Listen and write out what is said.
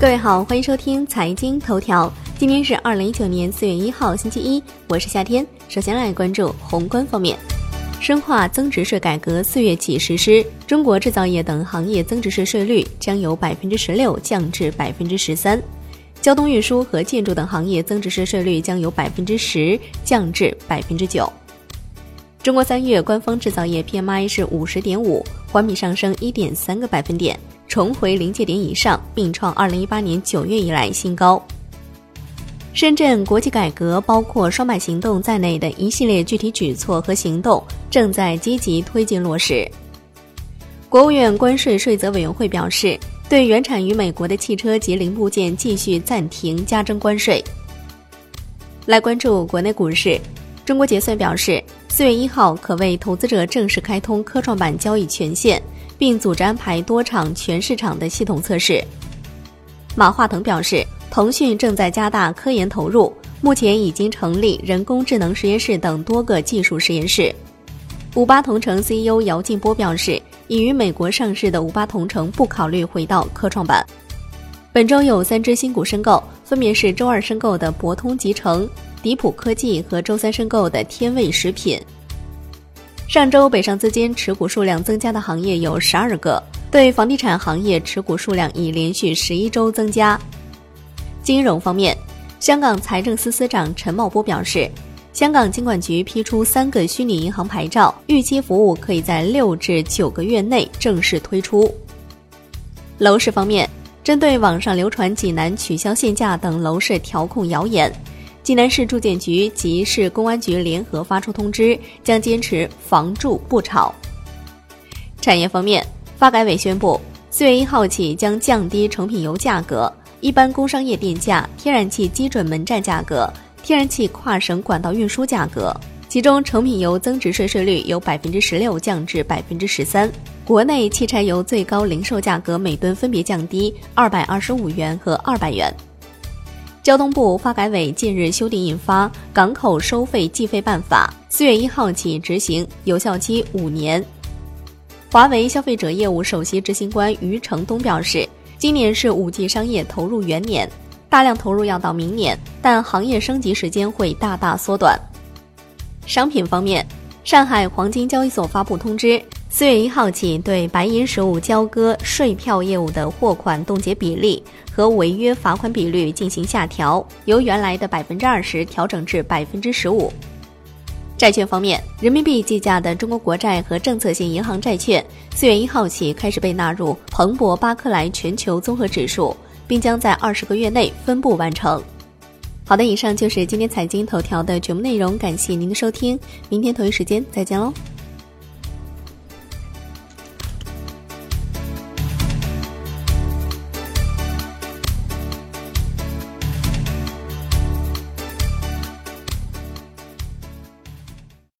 各位好，欢迎收听财经头条。今天是二零一九年四月一号，星期一，我是夏天。首先来关注宏观方面，深化增值税改革四月起实施，中国制造业等行业增值税税率将由百分之十六降至百分之十三，交通运输和建筑等行业增值税税率将由百分之十降至百分之九。中国三月官方制造业 PMI 是五十点五，环比上升一点三个百分点。重回临界点以上，并创二零一八年九月以来新高。深圳国企改革包括“双百行动”在内的一系列具体举措和行动正在积极推进落实。国务院关税税则委员会表示，对原产于美国的汽车及零部件继续暂停加征关税。来关注国内股市，中国结算表示，四月一号可为投资者正式开通科创板交易权限。并组织安排多场全市场的系统测试。马化腾表示，腾讯正在加大科研投入，目前已经成立人工智能实验室等多个技术实验室。五八同城 CEO 姚劲波表示，已于美国上市的五八同城不考虑回到科创板。本周有三只新股申购，分别是周二申购的博通集成、迪普科技和周三申购的天味食品。上周北上资金持股数量增加的行业有十二个，对房地产行业持股数量已连续十一周增加。金融方面，香港财政司司长陈茂波表示，香港金管局批出三个虚拟银行牌照，预期服务可以在六至九个月内正式推出。楼市方面，针对网上流传济南取消限价等楼市调控谣言。济南市住建局及市公安局联合发出通知，将坚持房住不炒。产业方面，发改委宣布，四月一号起将降低成品油价格、一般工商业电价、天然气基准门站价格、天然气跨省管道运输价格。其中，成品油增值税税率由百分之十六降至百分之十三。国内汽柴油最高零售价格每吨分别降低二百二十五元和二百元。交通部发改委近日修订印发《港口收费计费办法》，四月一号起执行，有效期五年。华为消费者业务首席执行官余承东表示，今年是五 G 商业投入元年，大量投入要到明年，但行业升级时间会大大缩短。商品方面，上海黄金交易所发布通知。四月一号起，对白银实物交割税票业务的货款冻结比例和违约罚款比率进行下调，由原来的百分之二十调整至百分之十五。债券方面，人民币计价的中国国债和政策性银行债券，四月一号起开始被纳入彭博巴克莱全球综合指数，并将在二十个月内分步完成。好的，以上就是今天财经头条的全部内容，感谢您的收听，明天同一时间再见喽。